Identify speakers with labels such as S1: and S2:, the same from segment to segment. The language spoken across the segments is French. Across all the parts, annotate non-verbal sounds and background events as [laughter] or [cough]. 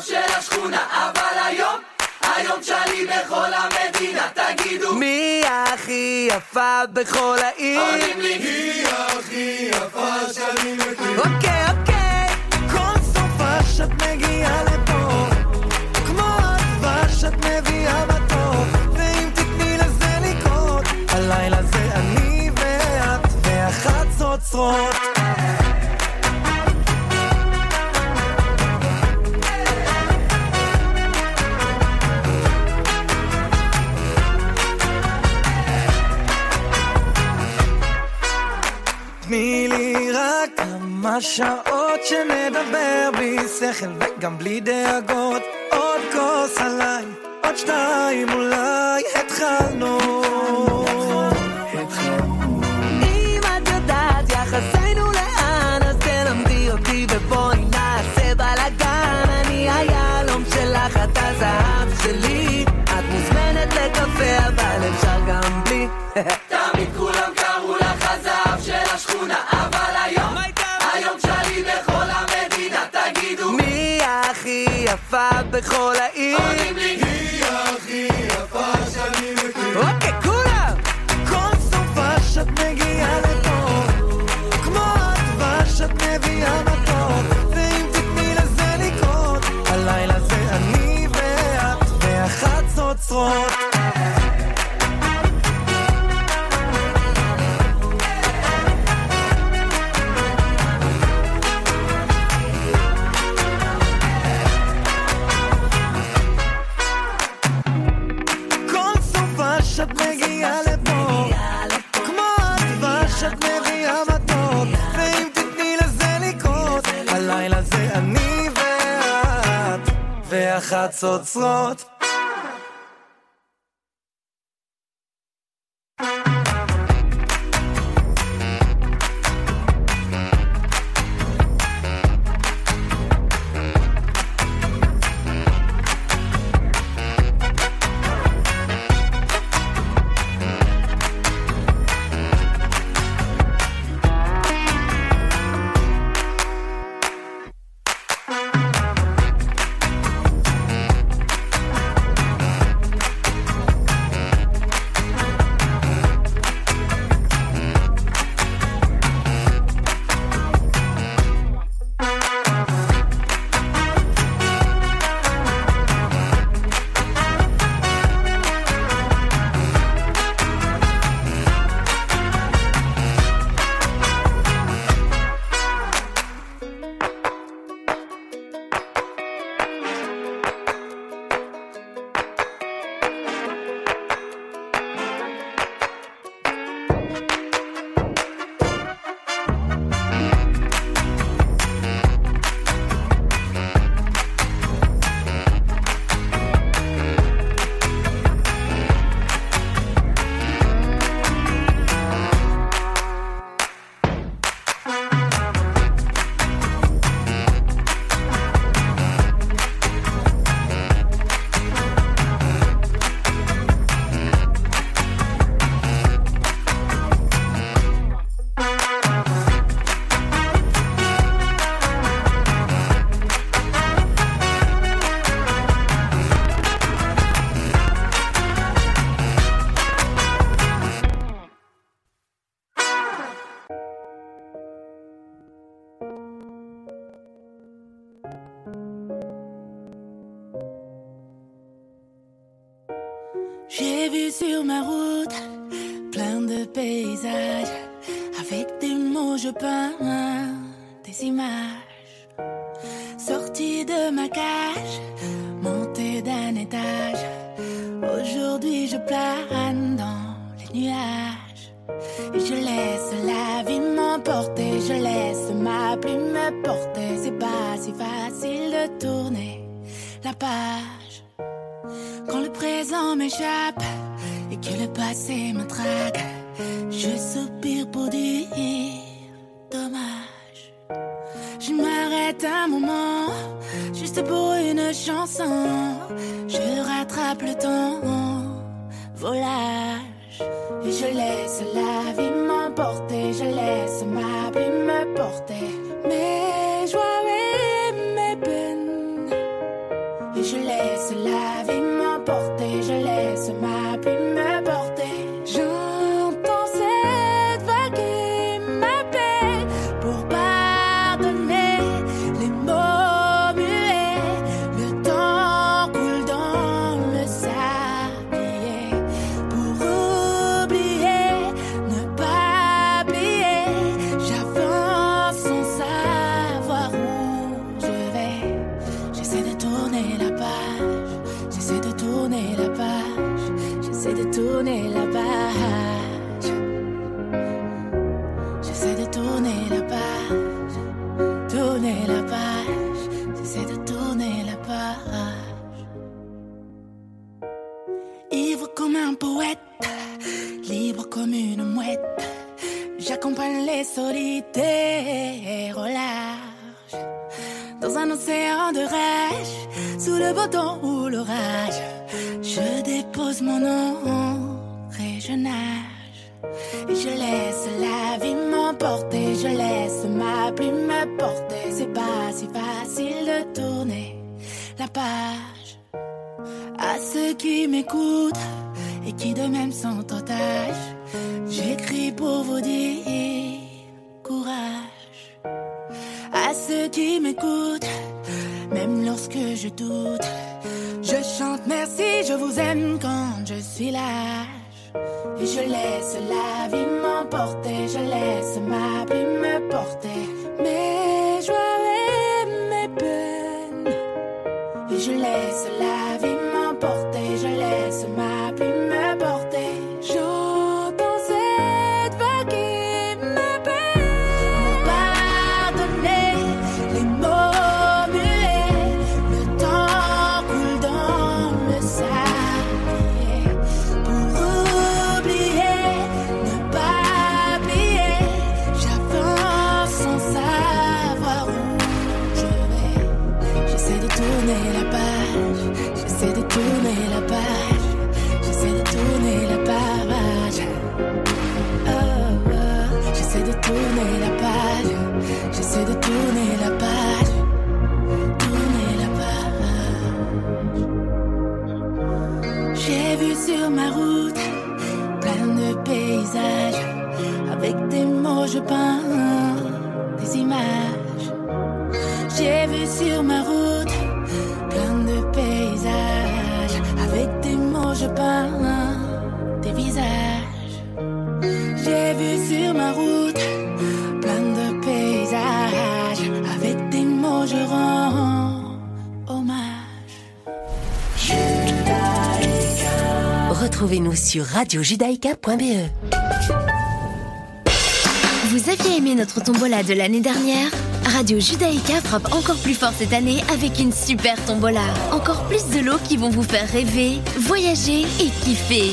S1: הזהב של השכונה אבל היום היום שלי בכל המדינה תגידו
S2: מי הכי יפה בכל העיר?
S1: עונים לי היא הכי יפה שאני מכיר?
S2: אוקיי אוקיי
S3: כל סופה שאת מגיעה לפה כמו הדבש שאת מביאה מתוק ואם תתני לזה לקרות הלילה זה אני ואת והחצוצרות תני לי רק כמה שעות שנדבר בלי שכל וגם בלי דאגות. עוד כוס עליי, עוד שתיים אולי התחלנו
S2: יפה בכל העיר?
S1: היא הכי יפה שאני מכיר
S2: אוקיי כולם!
S3: כל סופה שאת מגיעה לפה כמו הדבש שאת מביאה מתוק ואם תתני לזה לקרות הלילה זה אני ואת והחצוצרות כל לפה. כמו הדבש שאת מביאה מתוק ואם תתני לזה לקרות הלילה זה אני ואת והחצוצרות
S4: sur ma route plein de paysages. Avec des mots, je peins des images. Sorti de ma cage, monté d'un étage. Aujourd'hui, je plane dans les nuages. Et je laisse la vie m'emporter. Je laisse ma plume me porter. C'est pas si facile de tourner la page. Quand le présent m'échappe que le passé me traque, je soupire pour dire dommage. Je m'arrête un moment, juste pour une chanson. Je rattrape le temps, volage. Et je laisse la vie m'emporter, je laisse les solitaires au. Dans un océan de rage, sous le beau temps ou l'orage, je dépose mon nom et je nage. Et je laisse la vie m'emporter, je laisse ma plume me porter. C'est pas si facile de tourner la page. À ceux qui m'écoutent et qui de même sont otages, j'écris pour vous dire courage. À ceux qui m'écoutent, même lorsque je doute, je chante merci, je vous aime quand je suis lâche. Et je laisse la vie m'emporter, je laisse ma plume me porter. Mes
S5: Retrouvez-nous sur radiojudaïka.be.
S6: Vous aviez aimé notre tombola de l'année dernière? Radio Judaïka frappe encore plus fort cette année avec une super tombola. Encore plus de lots qui vont vous faire rêver, voyager et kiffer.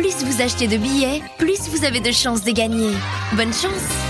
S6: plus vous achetez de billets, plus vous avez de chances de gagner. Bonne chance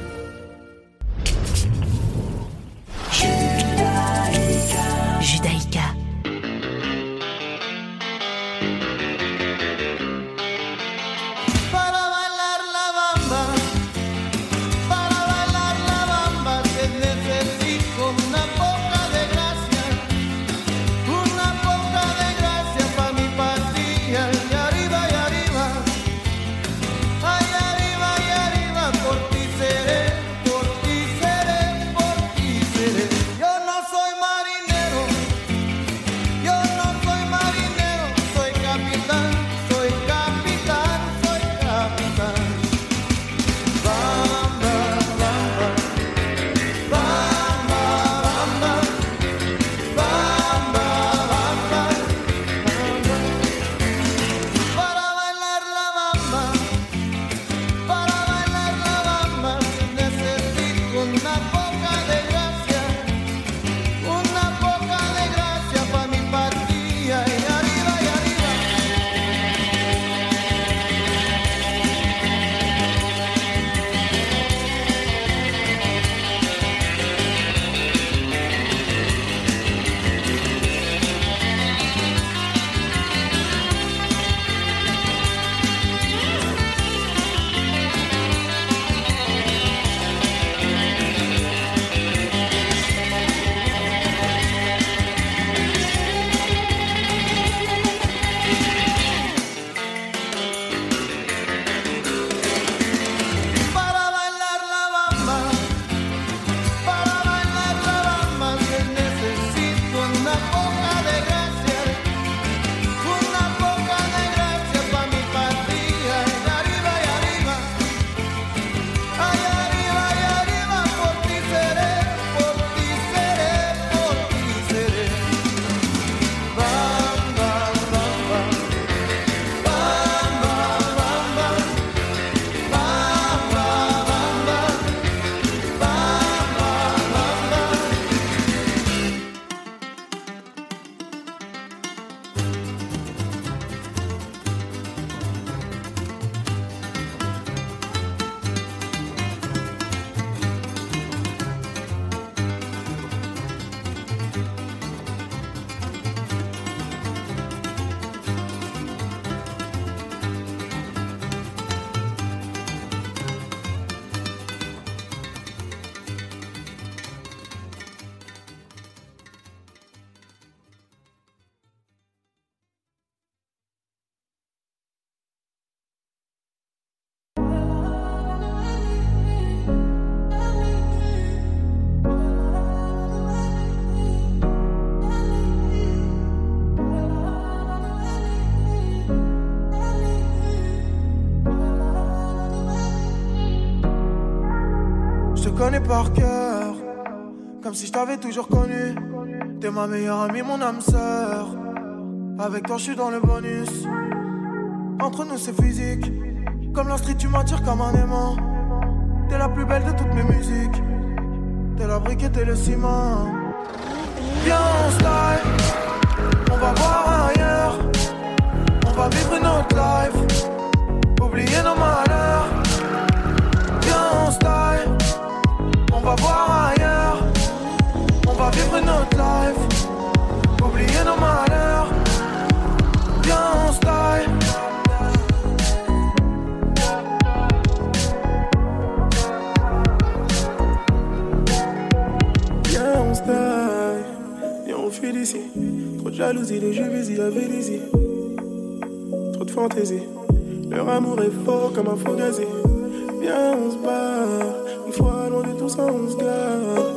S7: Par cœur, comme si je t'avais toujours connu. T'es ma meilleure amie, mon âme sœur. Avec toi, je suis dans le bonus. Entre nous, c'est physique. Comme la tu m'attires comme un aimant. T'es la plus belle de toutes mes musiques. T'es la brique et t'es le ciment. Viens, on style. On va voir ailleurs. On va vivre une autre life. Oublier nos malheurs.
S8: Jalousie, les busy avec Lizzie. Trop de fantaisie, leur amour est fort comme un faux gazé. Viens, on se barre, une fois loin de tout ça, on se gare.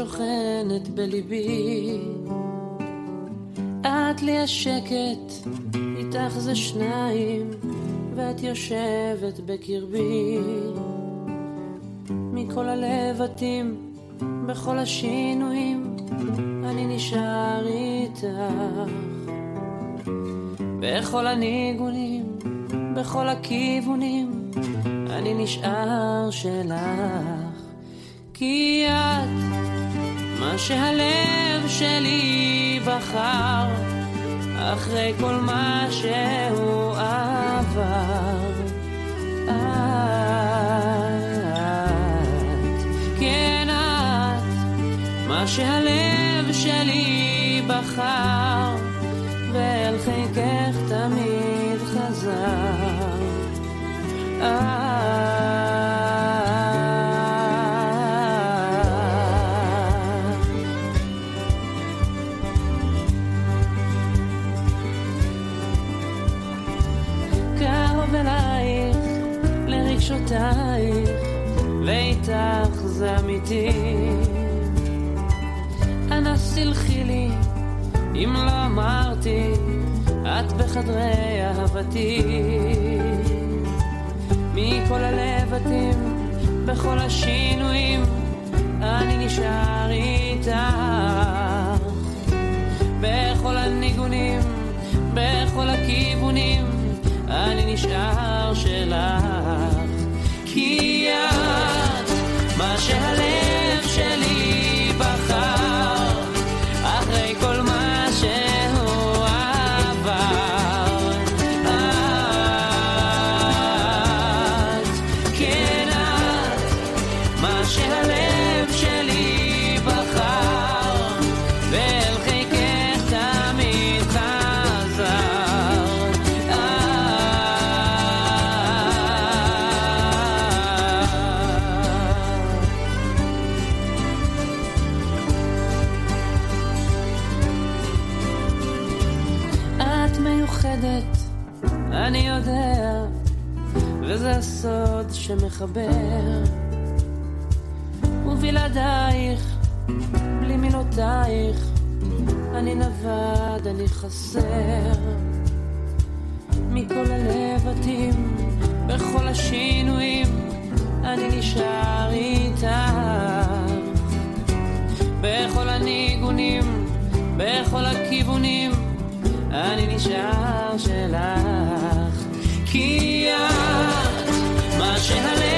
S9: שוכנת בליבי. את לי השקט, איתך זה שניים, ואת יושבת בקרבי. מכל הלבטים, בכל השינויים, אני נשאר איתך. בכל הניגונים, בכל הכיוונים, אני נשאר שלך. כי את מה שהלב שלי בחר, אחרי כל מה שהוא עבר. את, כן את, מה שהלב שלי בחר, ואל חיקך תמיד חזר. את. אם לא אמרתי, את בחדרי אהבתי. מכל הלבטים, בכל השינויים, אני נשאר איתך. בכל הניגונים, בכל הכיוונים, אני נשאר שלך. כי את מה שהלב שלי שמחבר. ובלעדייך, בלי מילותייך, אני נווד, אני חסר. מכל הלבטים, בכל השינויים, אני נשאר איתך. בכל הניגונים, בכל הכיוונים, אני נשאר שלך. כי את, מה שהלב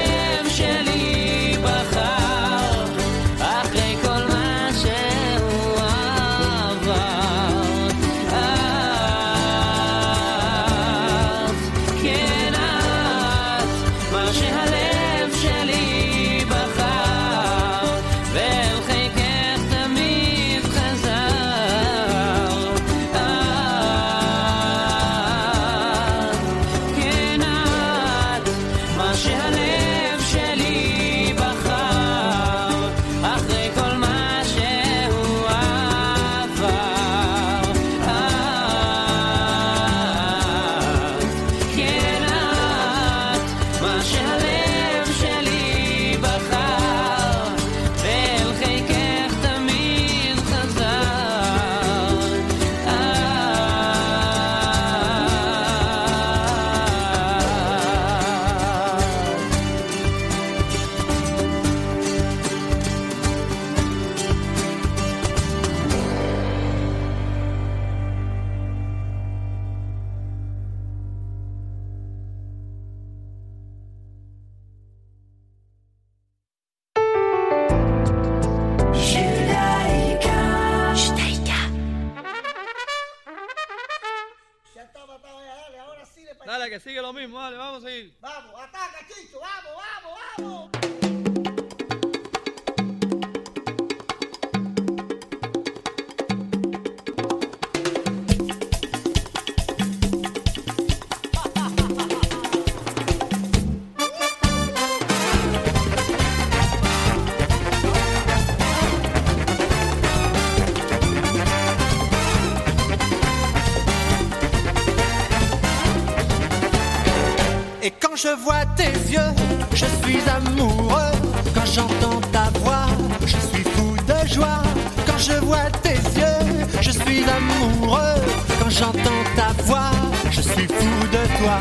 S10: je vois tes yeux, je suis amoureux. Quand j'entends ta voix, je suis fou de joie. Quand je vois tes yeux, je suis amoureux. Quand j'entends ta voix, je suis fou de toi.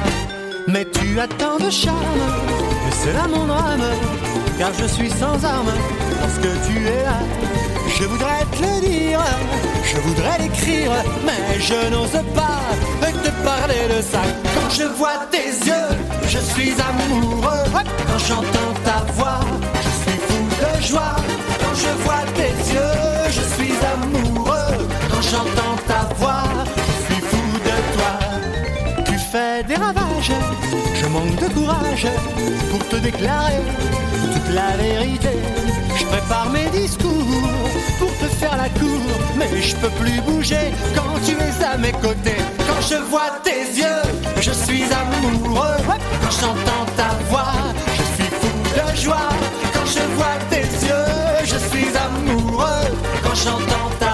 S10: Mais tu as tant de charme, et c'est là mon drame. Car je suis sans armes, parce que tu es là. Je voudrais te le dire, je voudrais l'écrire, mais je n'ose pas te parler de ça. Quand je vois tes yeux, je suis amoureux. Quand j'entends ta voix, je suis fou de joie. Quand je vois tes yeux, je suis amoureux. Quand j'entends ta voix, je suis fou de toi. Tu fais des ravages, je manque de courage pour te déclarer toute la vérité. Je prépare mes discours pour te faire la cour, mais je peux plus bouger quand tu es à mes côtés. Quand je vois tes yeux, je suis amoureux. Quand j'entends ta voix, je suis fou de joie. Quand je vois tes yeux, je suis amoureux. Quand j'entends ta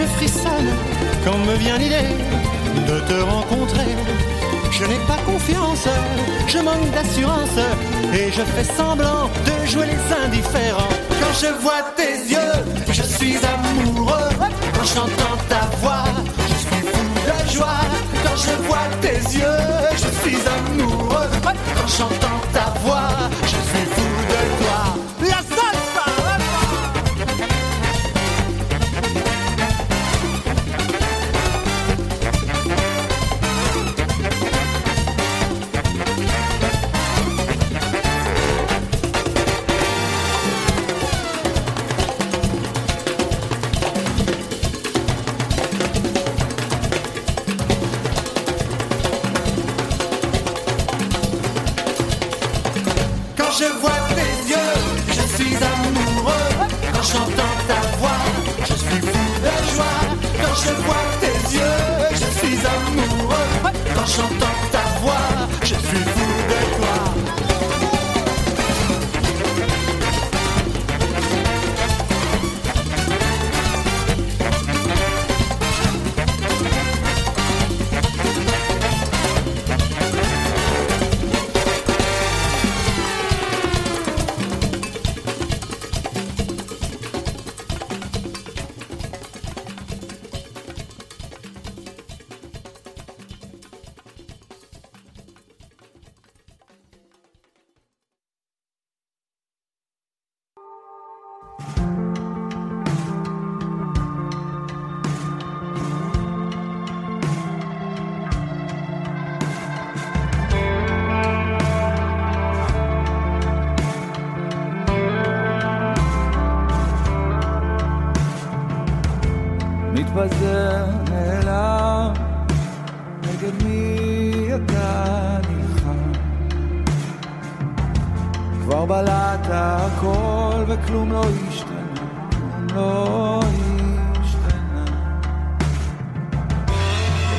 S10: je frissonne quand me vient l'idée de te rencontrer. Je n'ai pas confiance, je manque d'assurance et je fais semblant de jouer les indifférents. Quand je vois tes yeux, je suis amoureux. Quand j'entends ta voix, je suis fou de joie. Quand je vois tes yeux, je suis amoureux. Quand j'entends ta voix,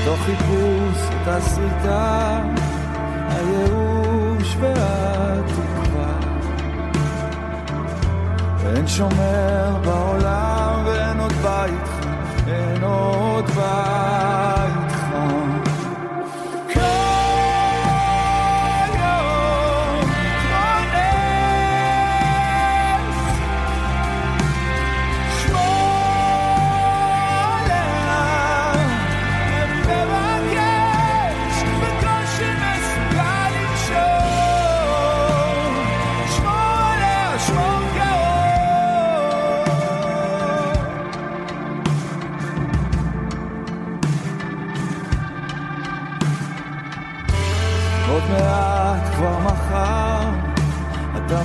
S11: תוך חיפוש, את הסריטה, הייאוש והתקווה. ואין שומר בעולם ואין עוד בית, אין עוד בית.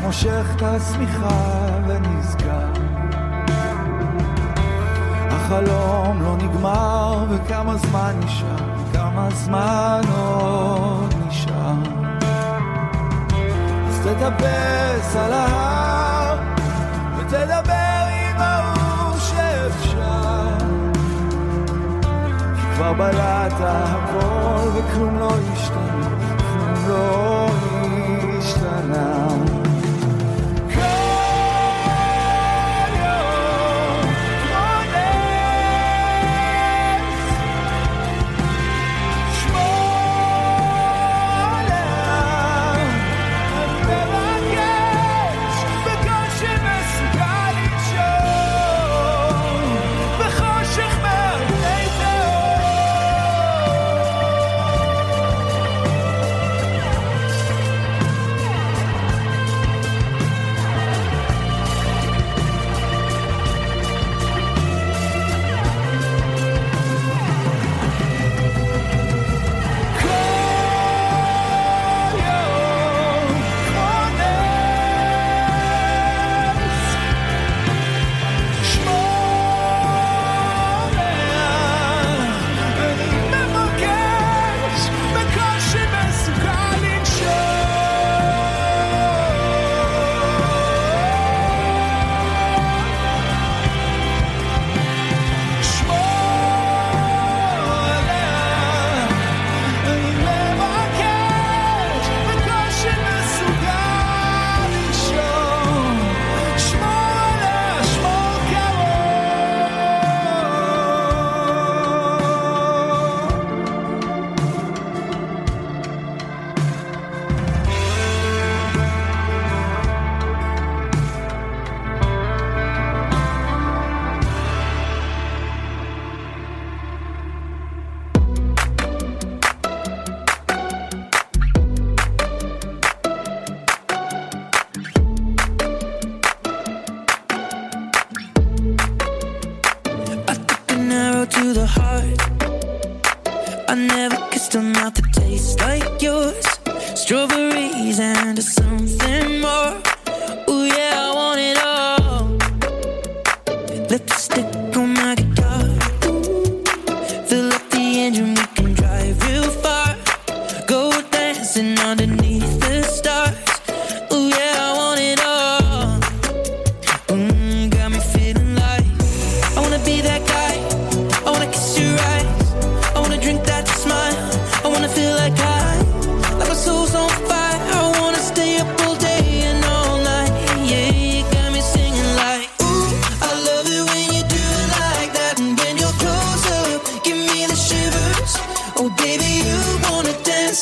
S11: מושך את השמיכה ונסגר. החלום לא נגמר, וכמה זמן נשאר, כמה זמן עוד נשאר. אז תטפס על ההר, ותדבר עם ההוא שאפשר. כי כבר בלעת הכל, וכלום לא השתנה, כלום לא...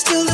S12: still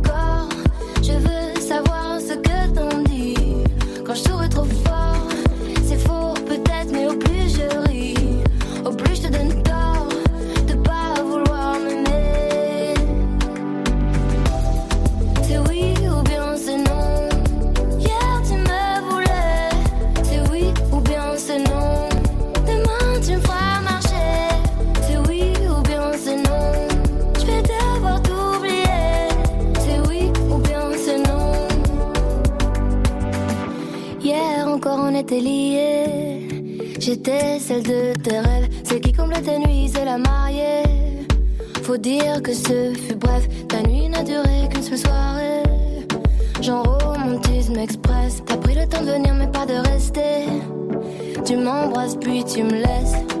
S13: Encore on était liés. J'étais celle de tes rêves, celle qui comble tes nuits, c'est la mariée. Faut dire que ce fut bref, ta nuit n'a duré qu'une seule soirée. Genre romantisme express, t'as pris le temps de venir mais pas de rester. Tu m'embrasses puis tu me laisses.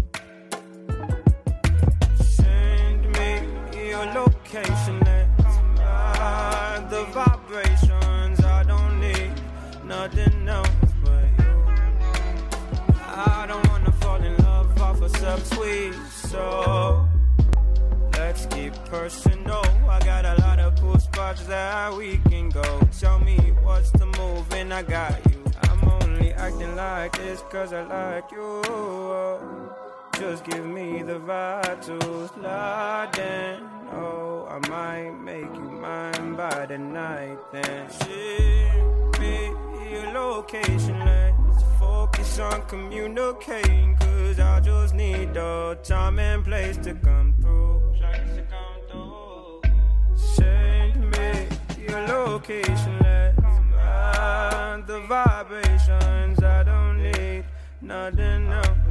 S14: Your location. Let's ride the vibrations. I don't need nothing else but you. I don't wanna fall in love off a subtweet, so let's keep personal. I got a lot of cool spots that we can go. Tell me what's the move, and I got you. I'm only acting like this cause I like you. Just give me the slide in. Oh, I might make you mine by the night then. Ship me your location, let's focus on communicating. Cause I just need the time and place to come through. Send me your location, let's find the vibrations. I don't need nothing else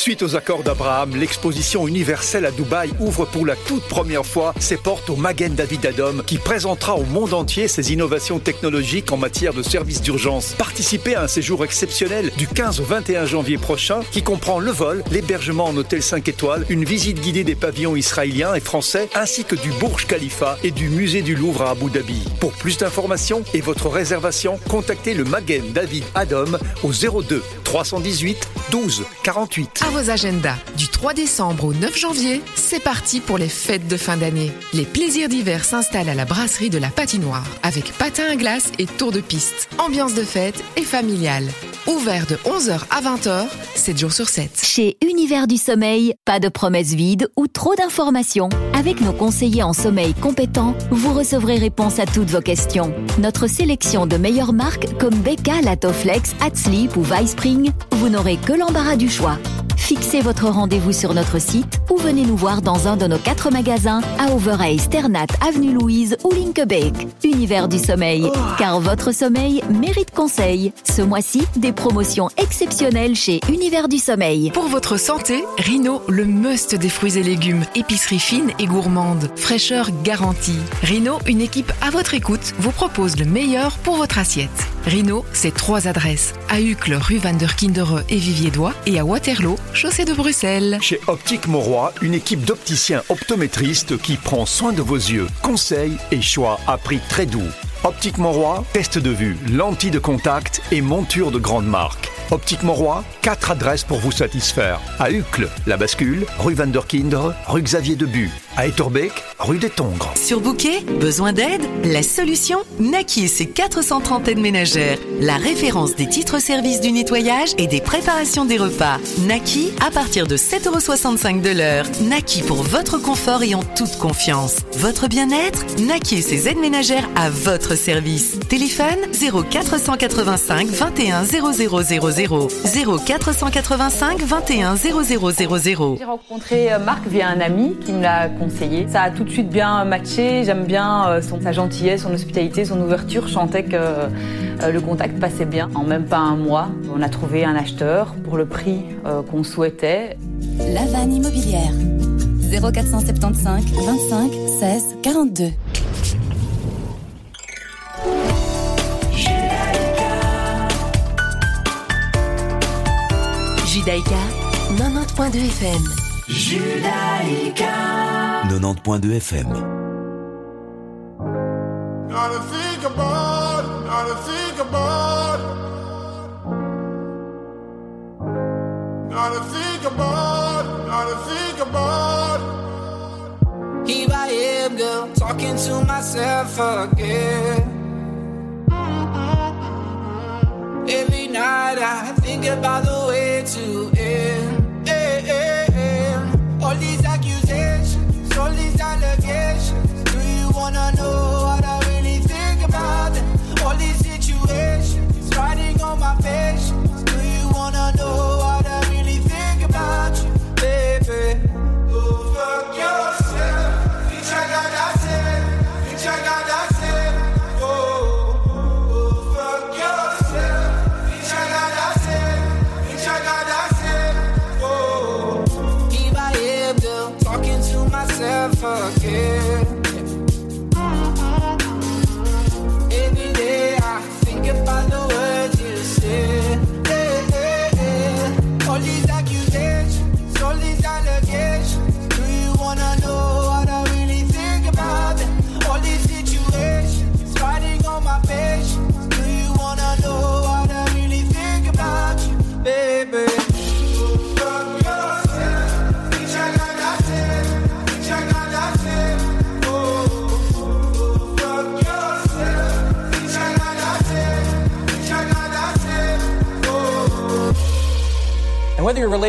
S15: Suite aux accords d'Abraham, l'exposition universelle à Dubaï ouvre pour la toute première fois ses portes au Magen David Adom qui présentera au monde entier ses innovations technologiques en matière de services d'urgence. Participez à un séjour exceptionnel du 15 au 21 janvier prochain qui comprend le vol, l'hébergement en hôtel 5 étoiles, une visite guidée des pavillons israéliens et français ainsi que du Burj Khalifa et du musée du Louvre à Abu Dhabi. Pour plus d'informations et votre réservation, contactez le Magen David Adom au 02 318 12 48.
S16: À vos agendas. Du 3 décembre au 9 janvier, c'est parti pour les fêtes de fin d'année. Les plaisirs d'hiver s'installent à la brasserie de la patinoire avec patin à glace et tour de piste. Ambiance de fête et familiale. Ouvert de 11h à 20h, 7 jours sur 7.
S17: Chez Univers du Sommeil, pas de promesses vides ou trop d'informations. Avec nos conseillers en sommeil compétents, vous recevrez réponse à toutes vos questions. Notre sélection de meilleures marques comme Becca, Latoflex, Hatsleep ou Spring, vous n'aurez que l'embarras du choix. Fixez votre rendez-vous sur notre site ou venez nous voir dans un de nos quatre magasins à Overay, Sternat, Avenue Louise ou Linkebeek. Univers du sommeil, car votre sommeil mérite conseil. Ce mois-ci, des promotions exceptionnelles chez Univers du sommeil.
S16: Pour votre santé, Rhino, le must des fruits et légumes. Épicerie fine et gourmande. Fraîcheur garantie. Rhino, une équipe à votre écoute, vous propose le meilleur pour votre assiette. Rhino, c'est trois adresses. À Uccle, rue Van der et Vivier-Dois et à Waterloo, chaussée de Bruxelles.
S15: Chez Optique Mauroy, une équipe d'opticiens optométristes qui prend soin de vos yeux. Conseils et choix à prix très doux. Optique Mauroy, test de vue, lentilles de contact et monture de grande marque. Optique Mauroy, quatre adresses pour vous satisfaire. À Uccle, La Bascule, rue Van rue Xavier Debu. À Etterbeek, rue des Tongres.
S18: Surbooké Besoin d'aide? La solution? Naki et ses 430 aides ménagères. La référence des titres-services du nettoyage et des préparations des repas. Naki à partir de 7,65€ de l'heure. Naki pour votre confort et en toute confiance. Votre bien-être? Naki et ses aides ménagères à votre service. Téléphone 0485 21 0000 0485 21 0000.
S19: J'ai rencontré euh, Marc via un ami qui me l'a conseillé. Ça a tout de suite bien matché. J'aime bien euh, son, sa gentillesse, son hospitalité, son ouverture. Je sentais que euh, le contact passait bien. En même pas un mois, on a trouvé un acheteur pour le prix qu'on souhaitait.
S20: La vanne immobilière. 0475 25 16 42.
S5: Judaïka 90.2 FM.
S21: Judaïka
S22: 90.2 FM.
S23: Gotta think about it, gotta think about it. Gotta think about it, gotta think about it.
S7: Here I am, girl, talking to myself again. Every night I think about the way to end. Again.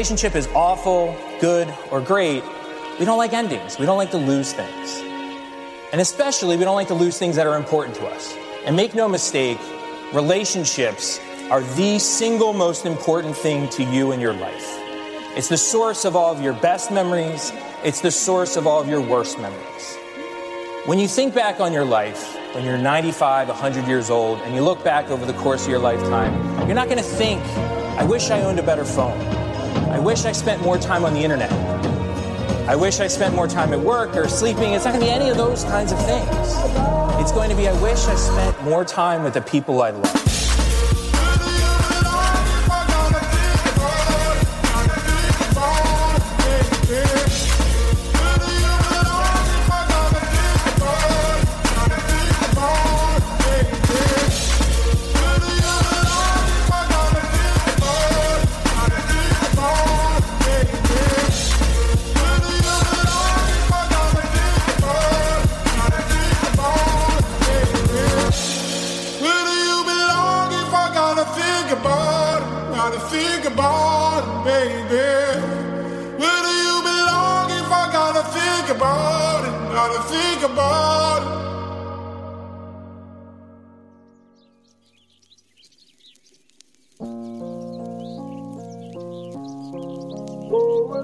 S24: Relationship is awful, good, or great, we don't like endings. We don't like to lose things. And especially, we don't like to lose things that are important to us. And make no mistake, relationships are the single most important thing to you in your life. It's the source of all of your best memories, it's the source of all of your worst memories. When you think back on your life, when you're 95, 100 years old, and you look back over the course of your lifetime, you're not going to think, I wish I owned a better phone. I wish I spent more time on the internet. I wish I spent more time at work or sleeping. It's not going to be any of those kinds of things. It's going to be, I wish I spent more time with the people I love.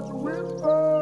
S23: whisper.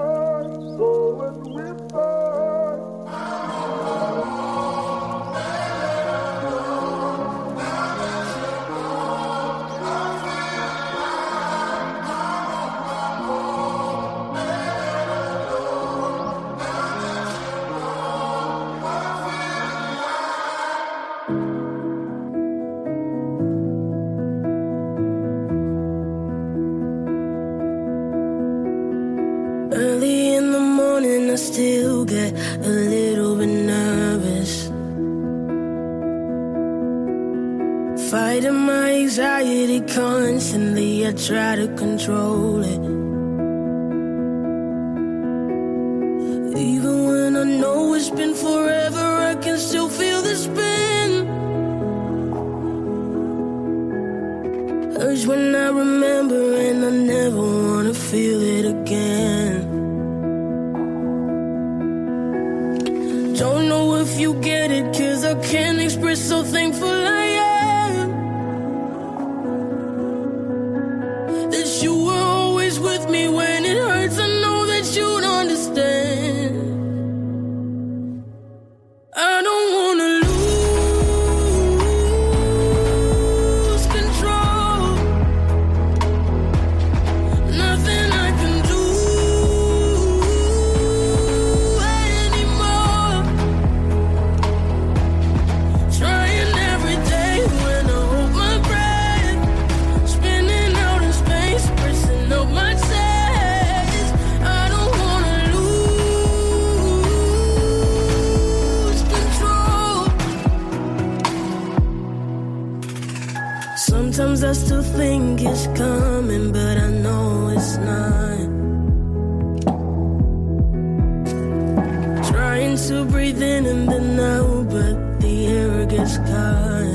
S25: then in the
S23: now, but the air gets caught.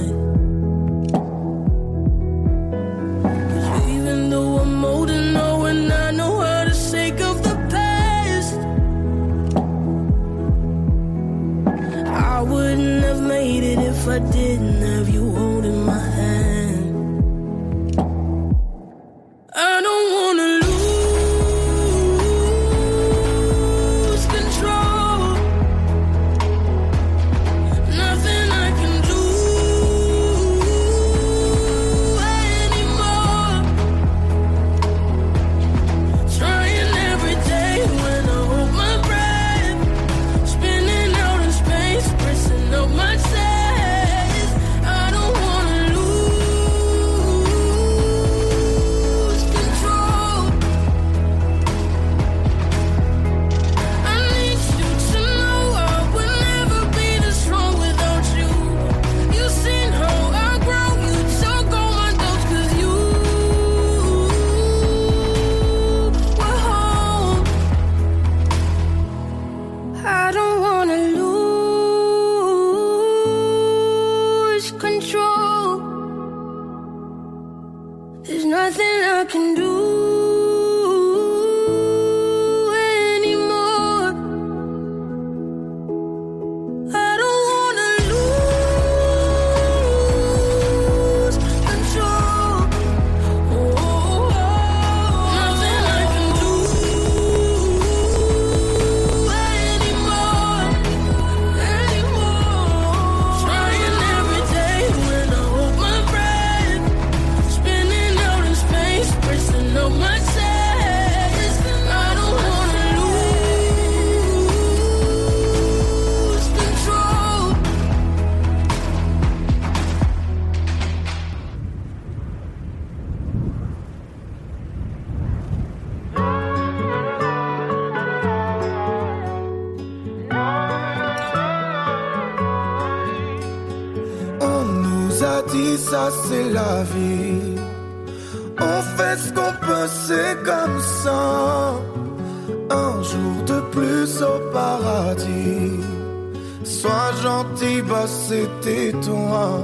S7: On fait ce qu'on peut, c'est comme ça. Un jour de plus au paradis. Sois gentil, bah c'était toi.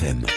S26: FM.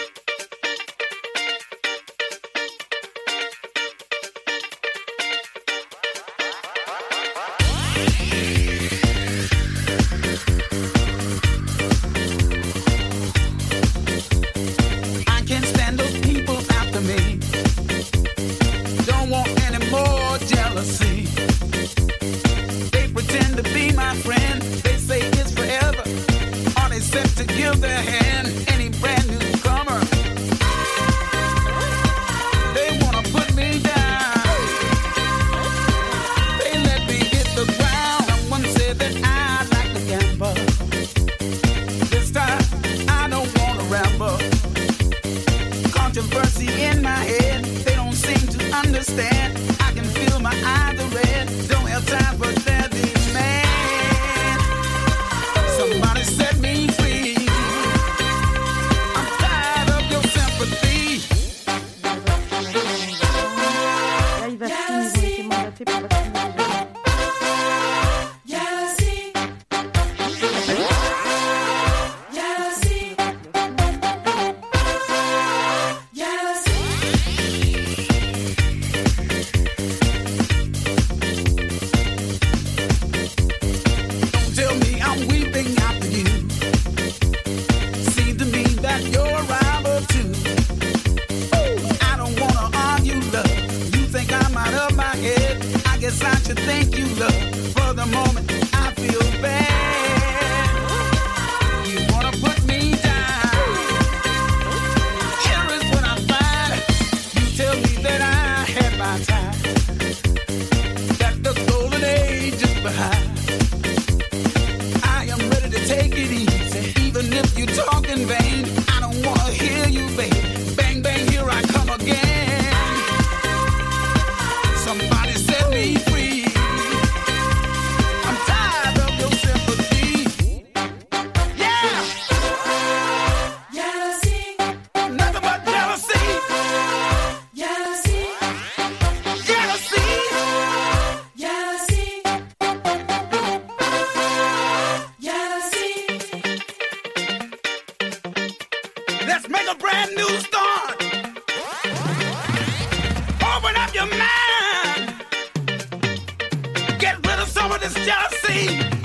S27: Get rid of some of this jealousy.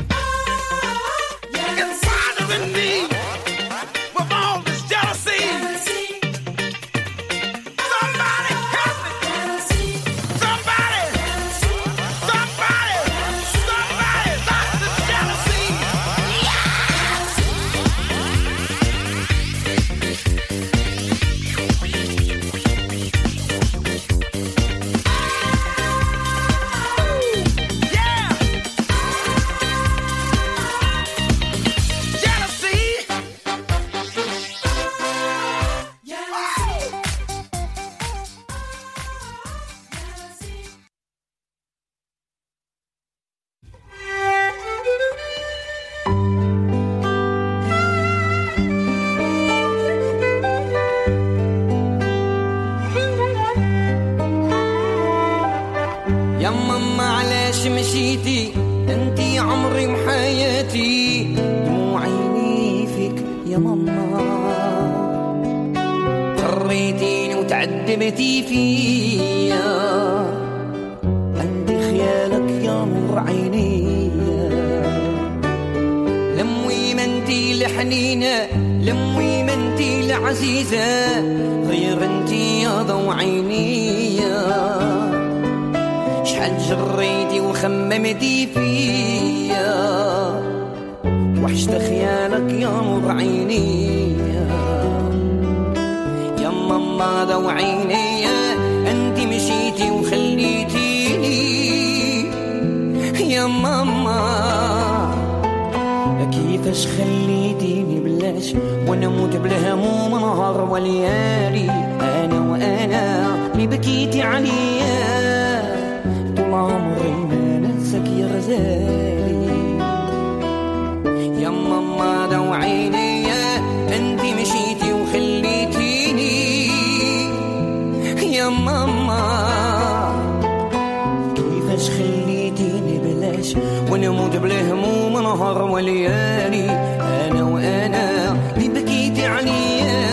S2: النهار وليالي أنا وأنا اللي بكيت عليا.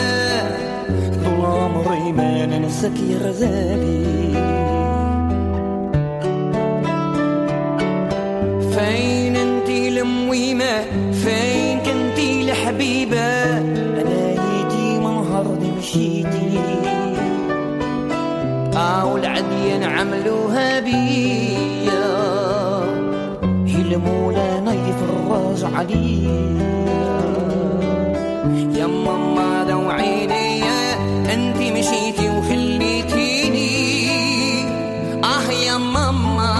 S2: طول عمري ما ننساك يا غزالي.
S27: فين أنت لمويمة؟ فين كنتي لحبيبة؟ أنا يدي منهار مشيتي. أو العديان عملوها بي. يفرج عليا يا ماما دوعيني انتي مشيتي وخليتيني اه يا ماما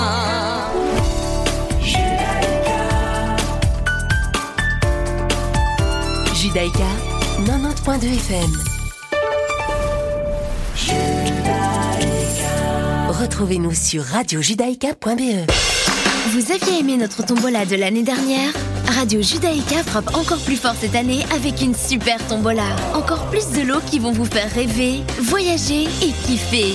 S5: Judaïka 90.2 FM. Retrouvez-nous sur radiojudaïka.be.
S6: Vous aviez aimé notre tombola de l'année dernière Radio Judaïka frappe encore plus fort cette année avec une super tombola. Encore plus de lots qui vont vous faire rêver, voyager et kiffer.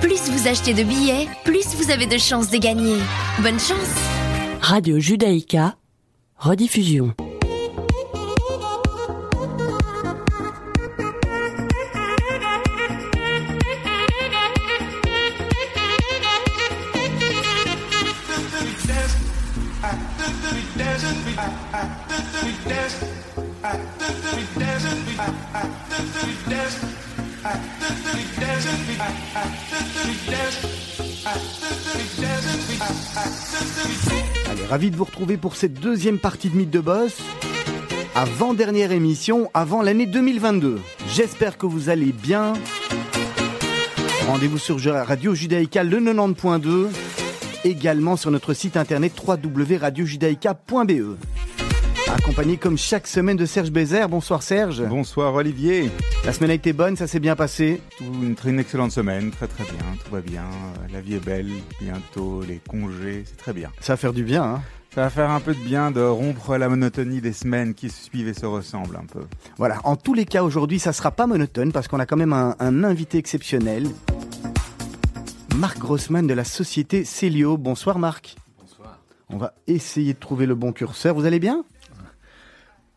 S6: plus vous achetez de billets, plus vous avez de chances de gagner. Bonne chance
S28: Radio Judaïka, rediffusion.
S29: Ravi de vous retrouver pour cette deuxième partie de Mythe de Boss. Avant-dernière émission, avant l'année 2022. J'espère que vous allez bien. Rendez-vous sur Radio Judaïka le 90.2. Également sur notre site internet www.radiojudaïka.be. Accompagné comme chaque semaine de Serge Bézère. Bonsoir Serge.
S30: Bonsoir Olivier.
S29: La semaine a été bonne, ça s'est bien passé
S30: une, très- une excellente semaine, très très bien, tout va bien. La vie est belle, bientôt les congés, c'est très bien.
S29: Ça va faire du bien, hein
S30: Ça va faire un peu de bien de rompre la monotonie des semaines qui se suivent et se ressemblent un peu.
S29: Voilà, en tous les cas aujourd'hui ça sera pas monotone parce qu'on a quand même un, un invité exceptionnel. Marc Grossman de la société Célio. Bonsoir Marc.
S31: Bonsoir.
S29: On va essayer de trouver le bon curseur. Vous allez bien?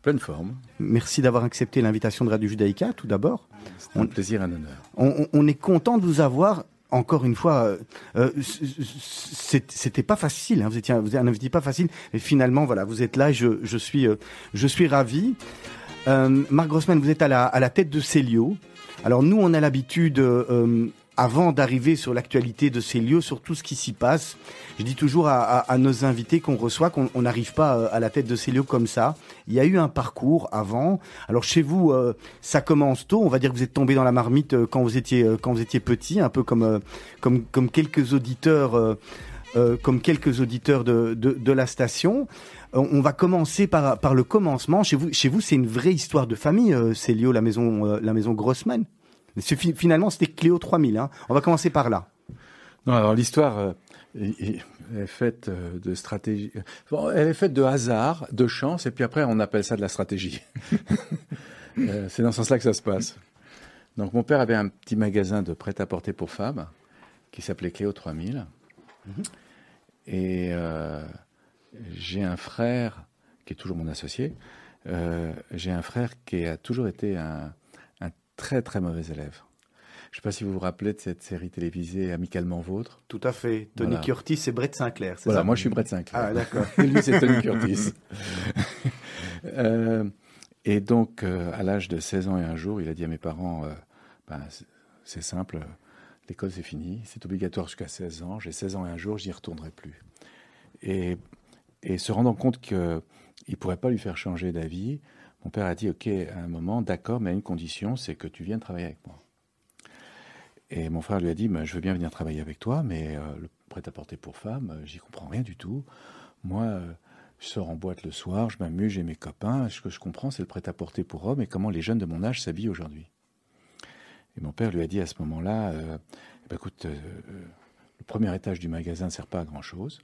S31: Pleine forme.
S29: Merci d'avoir accepté l'invitation de Radio Judaïka tout d'abord.
S31: C'est un plaisir et un honneur.
S29: On, est content de vous avoir. Encore une fois, euh, euh, c'était pas facile. hein. Vous étiez, vous êtes un invité pas facile, mais finalement, voilà, vous êtes là. et Je, je suis, euh, je suis ravi. Euh, Marc Grossman, vous êtes à la, à la tête de Célio. Alors nous, on a l'habitude, euh, avant d'arriver sur l'actualité de Célio, sur tout ce qui s'y passe, je dis toujours à, à- à nos invités qu'on reçoit qu'on on n'arrive pas euh, à la tête de Célio comme ça. Il y a eu un parcours avant. Alors chez vous, euh, ça commence tôt. On va dire que vous êtes tombé dans la marmite euh, quand vous étiez euh, quand vous étiez petit, un peu comme comme comme quelques auditeurs. euh, comme quelques auditeurs de, de, de la station. On va commencer par, par le commencement. Chez vous, chez vous, c'est une vraie histoire de famille, euh, Célio, la maison, euh, la maison Grossman. Finalement, c'était Cléo 3000. Hein. On va commencer par là.
S31: Non, alors l'histoire euh, est, faite euh, de stratégie. Bon, elle est faite de hasard, de chance, et puis après on appelle ça de la stratégie. [laughs] Euh, c'est dans ce sens-là que ça se passe. Donc mon père avait un petit magasin de prêt-à-porter pour femmes qui s'appelait Cléo 3000. Et euh, j'ai un frère qui est toujours mon associé. euh, j'ai un frère qui a toujours été un très très mauvais élève. Je ne sais pas si vous vous rappelez de cette série télévisée Amicalement Vôtre.
S29: Tout à fait. Tony
S31: Voilà.
S29: Curtis et Brett Sinclair. c'est
S31: Voilà,
S29: ça
S31: moi je suis Brett Sinclair.
S29: Ah, d'accord. [laughs]
S31: Et lui c'est Tony Curtis. [laughs] Euh, et donc, euh, à l'âge de 16 ans et un jour, il a dit à mes parents euh, Ben, c'est- simple, l'école c'est fini, c'est obligatoire jusqu'à 16 ans. J'ai 16 ans et un jour, je n'y retournerai plus. Et, et se rendant compte qu'il ne pourrait pas lui faire changer d'avis, mon père a dit Ok, à un moment, d'accord, mais à une condition, c'est que tu viennes travailler avec moi. Et mon frère lui a dit Ben, Je veux bien venir travailler avec toi, mais euh, le prêt-à-porter pour femmes, euh, j'y comprends rien du tout. Moi, euh, je sors en boîte le soir, je m'amuse, j'ai mes copains. Ce que je comprends, c'est le prêt-à-porter pour hommes et comment les jeunes de mon âge s'habillent aujourd'hui. Et mon père lui a dit à ce moment-là, Eh ben, écoute, le premier étage du magasin ne sert pas à grand-chose.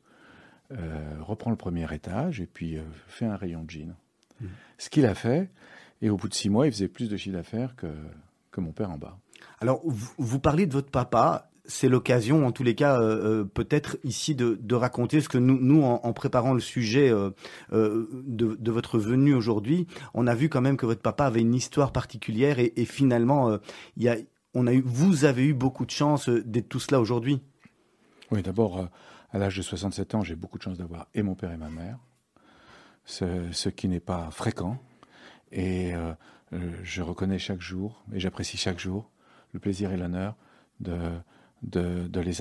S31: Reprends le premier étage et puis fais un rayon de jeans.
S29: Mmh.
S31: Ce qu'il a fait, et au bout de six mois, il faisait plus de chiffre d'affaires que, que mon père en bas.
S29: Alors, vous, vous parlez de votre papa. C'est l'occasion, en tous les cas, euh, euh, peut-être ici de, de raconter ce que nous, nous en, en préparant le sujet euh, euh, de, de votre venue aujourd'hui, on a vu quand même que votre papa avait une histoire particulière et, et finalement, il y a, on a eu, vous avez eu beaucoup de chance d'être tous là aujourd'hui.
S31: Oui, d'abord, à l'âge de 67 ans, j'ai beaucoup de chance d'avoir et mon père et ma mère, ce, qui n'est pas fréquent. Et euh, euh, je reconnais chaque jour, et j'apprécie chaque jour, le plaisir et l'honneur de, de les